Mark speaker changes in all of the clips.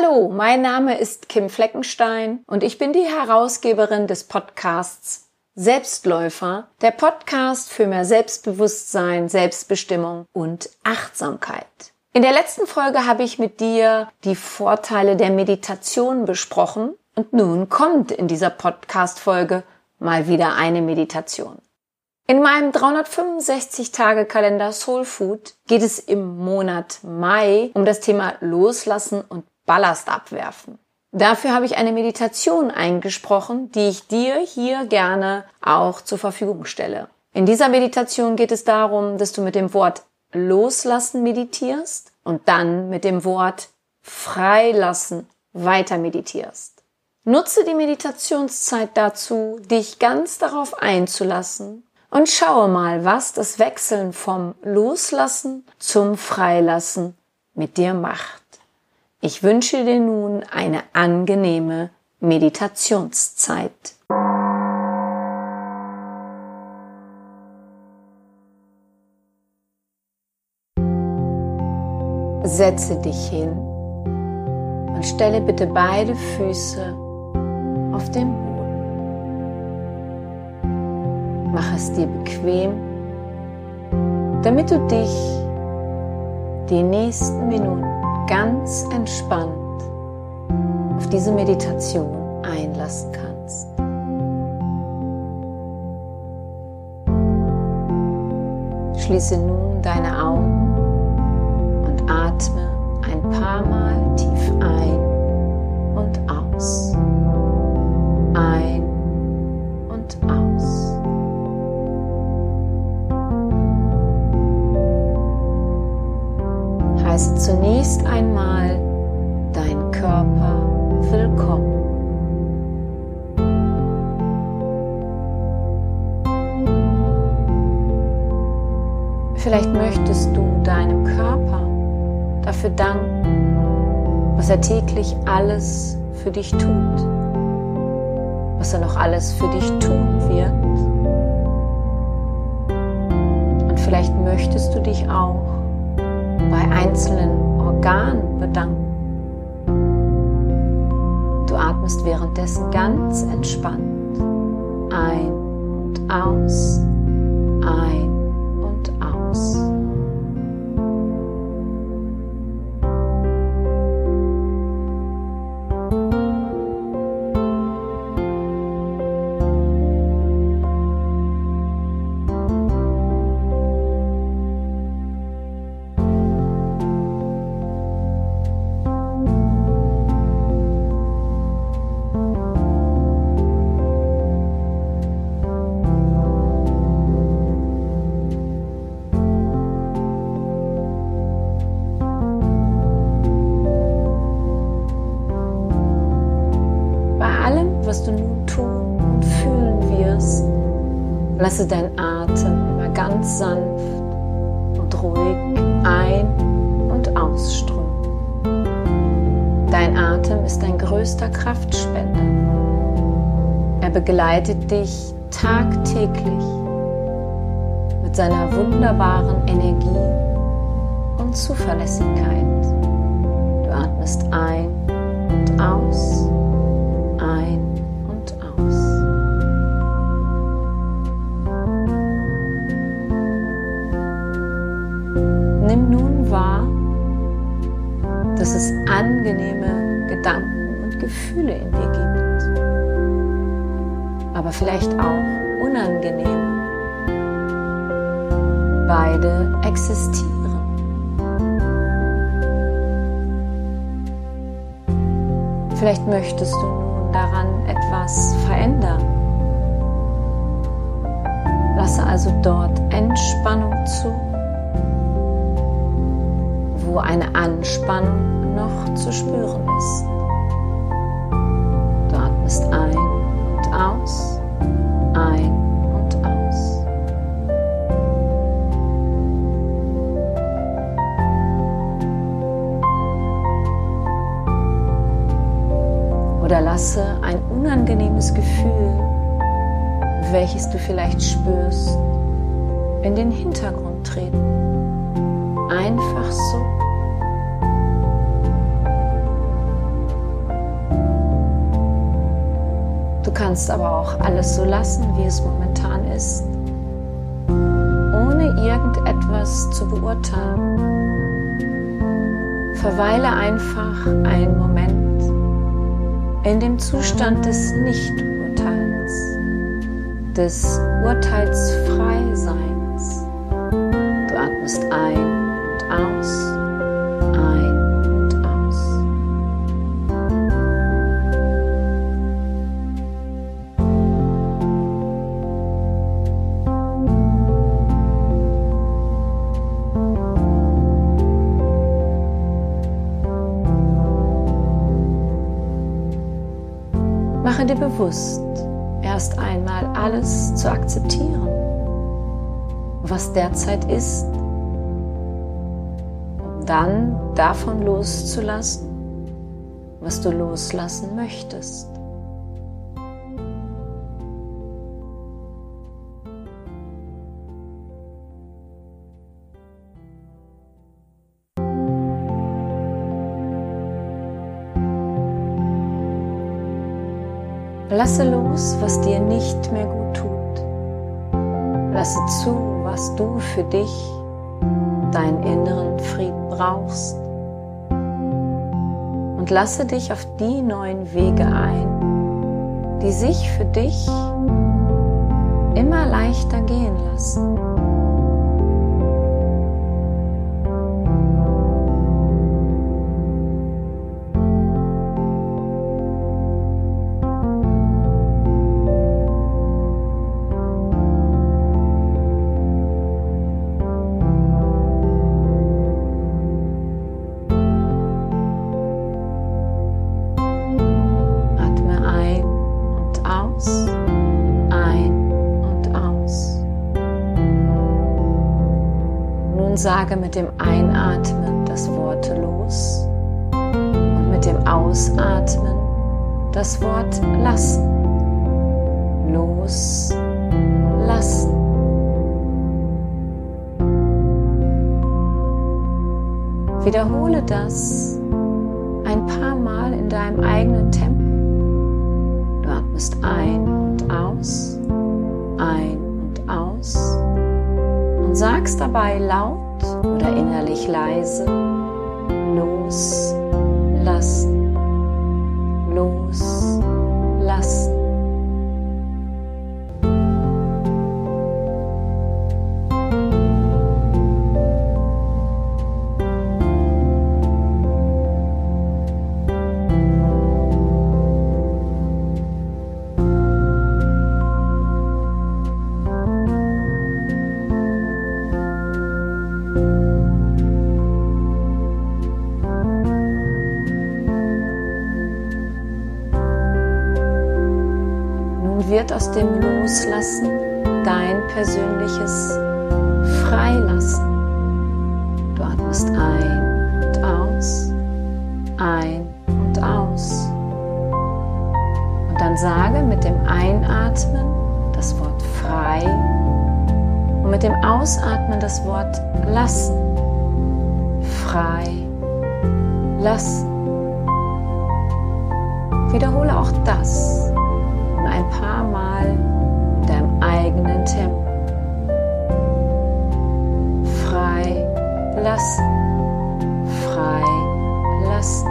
Speaker 1: Hallo, mein Name ist Kim Fleckenstein und ich bin die Herausgeberin des Podcasts Selbstläufer, der Podcast für mehr Selbstbewusstsein, Selbstbestimmung und Achtsamkeit. In der letzten Folge habe ich mit dir die Vorteile der Meditation besprochen und nun kommt in dieser Podcast-Folge mal wieder eine Meditation. In meinem 365-Tage-Kalender Soul Food geht es im Monat Mai um das Thema Loslassen und Ballast abwerfen. Dafür habe ich eine Meditation eingesprochen, die ich dir hier gerne auch zur Verfügung stelle. In dieser Meditation geht es darum, dass du mit dem Wort Loslassen meditierst und dann mit dem Wort Freilassen weiter meditierst. Nutze die Meditationszeit dazu, dich ganz darauf einzulassen und schaue mal, was das Wechseln vom Loslassen zum Freilassen mit dir macht. Ich wünsche dir nun eine angenehme Meditationszeit. Setze dich hin und stelle bitte beide Füße auf den Boden. Mach es dir bequem, damit du dich die nächsten Minuten ganz entspannt auf diese Meditation einlassen kannst. Schließe nun deine Augen Vielleicht möchtest du deinem Körper dafür danken, was er täglich alles für dich tut, was er noch alles für dich tun wird. Und vielleicht möchtest du dich auch bei einzelnen Organen bedanken. Du atmest währenddessen ganz entspannt ein und aus, ein und Lasse dein Atem immer ganz sanft und ruhig ein- und ausströmen. Dein Atem ist dein größter Kraftspender. Er begleitet dich tagtäglich mit seiner wunderbaren Energie und Zuverlässigkeit. Du atmest ein und aus, ein vielleicht auch unangenehme. Beide existieren. Vielleicht möchtest du nun daran etwas verändern. Lasse also dort Entspannung zu, wo eine Anspannung noch zu spüren ist. hinterlasse ein unangenehmes Gefühl, welches du vielleicht spürst, in den Hintergrund treten. Einfach so. Du kannst aber auch alles so lassen, wie es momentan ist, ohne irgendetwas zu beurteilen. Verweile einfach einen Moment in dem Zustand des Nichturteilens, des Urteilsfreiseins. Du atmest ein und aus. Dir bewusst, erst einmal alles zu akzeptieren, was derzeit ist, dann davon loszulassen, was du loslassen möchtest. Lasse los, was dir nicht mehr gut tut. Lasse zu, was du für dich, deinen inneren Frieden brauchst. Und lasse dich auf die neuen Wege ein, die sich für dich immer leichter gehen lassen. Sage mit dem Einatmen das Wort los und mit dem Ausatmen das Wort lassen. Los, lassen. Wiederhole das ein paar Mal in deinem eigenen Tempo. Du atmest ein und und sagst dabei laut, oder innerlich leise loslassen, aus dem Loslassen dein persönliches Freilassen. Du atmest ein und aus, ein und aus. Und dann sage mit dem Einatmen das Wort frei und mit dem Ausatmen das Wort lassen. Frei, lassen. Wiederhole auch das paar Mal in deinem eigenen Tempo. Frei lassen, frei lassen.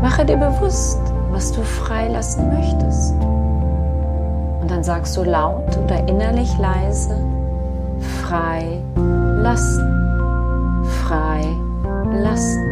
Speaker 1: Mache dir bewusst, was du freilassen möchtest. Und dann sagst du laut oder innerlich leise, frei lassen, frei lassen.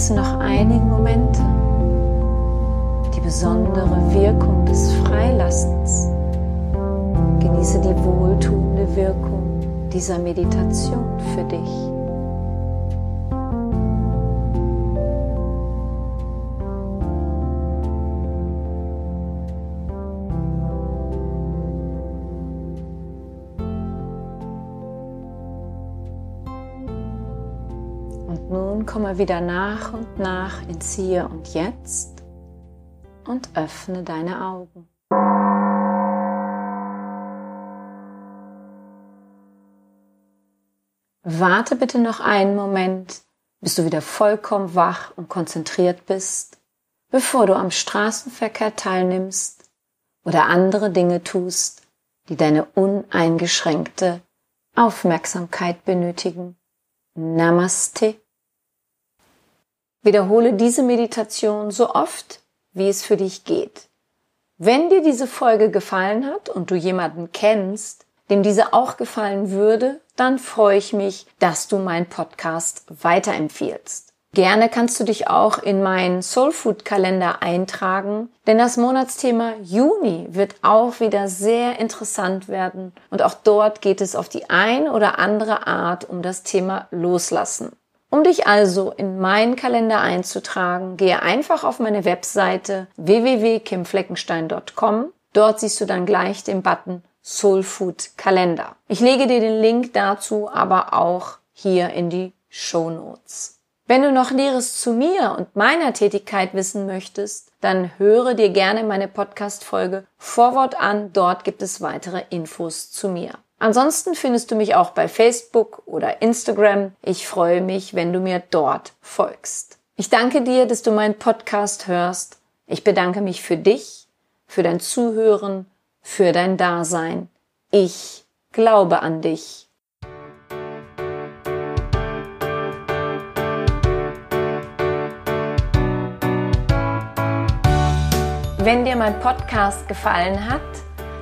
Speaker 1: Genieße noch einige Momente die besondere Wirkung des Freilassens. Genieße die wohltuende Wirkung dieser Meditation für dich. Komme wieder nach und nach ins Hier und Jetzt und öffne deine Augen. Warte bitte noch einen Moment, bis du wieder vollkommen wach und konzentriert bist, bevor du am Straßenverkehr teilnimmst oder andere Dinge tust, die deine uneingeschränkte Aufmerksamkeit benötigen. Namaste. Wiederhole diese Meditation so oft, wie es für dich geht. Wenn dir diese Folge gefallen hat und du jemanden kennst, dem diese auch gefallen würde, dann freue ich mich, dass du meinen Podcast weiterempfiehlst. Gerne kannst du dich auch in meinen Soulfood Kalender eintragen, denn das Monatsthema Juni wird auch wieder sehr interessant werden und auch dort geht es auf die ein oder andere Art um das Thema Loslassen. Um dich also in meinen Kalender einzutragen, gehe einfach auf meine Webseite www.kimfleckenstein.com. Dort siehst du dann gleich den Button Soul Food Kalender. Ich lege dir den Link dazu aber auch hier in die Show Notes. Wenn du noch Näheres zu mir und meiner Tätigkeit wissen möchtest, dann höre dir gerne meine Podcast-Folge Vorwort an. Dort gibt es weitere Infos zu mir. Ansonsten findest du mich auch bei Facebook oder Instagram. Ich freue mich, wenn du mir dort folgst. Ich danke dir, dass du meinen Podcast hörst. Ich bedanke mich für dich, für dein Zuhören für dein Dasein. Ich glaube an dich. Wenn dir mein Podcast gefallen hat,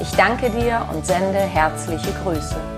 Speaker 1: Ich danke dir und sende herzliche Grüße.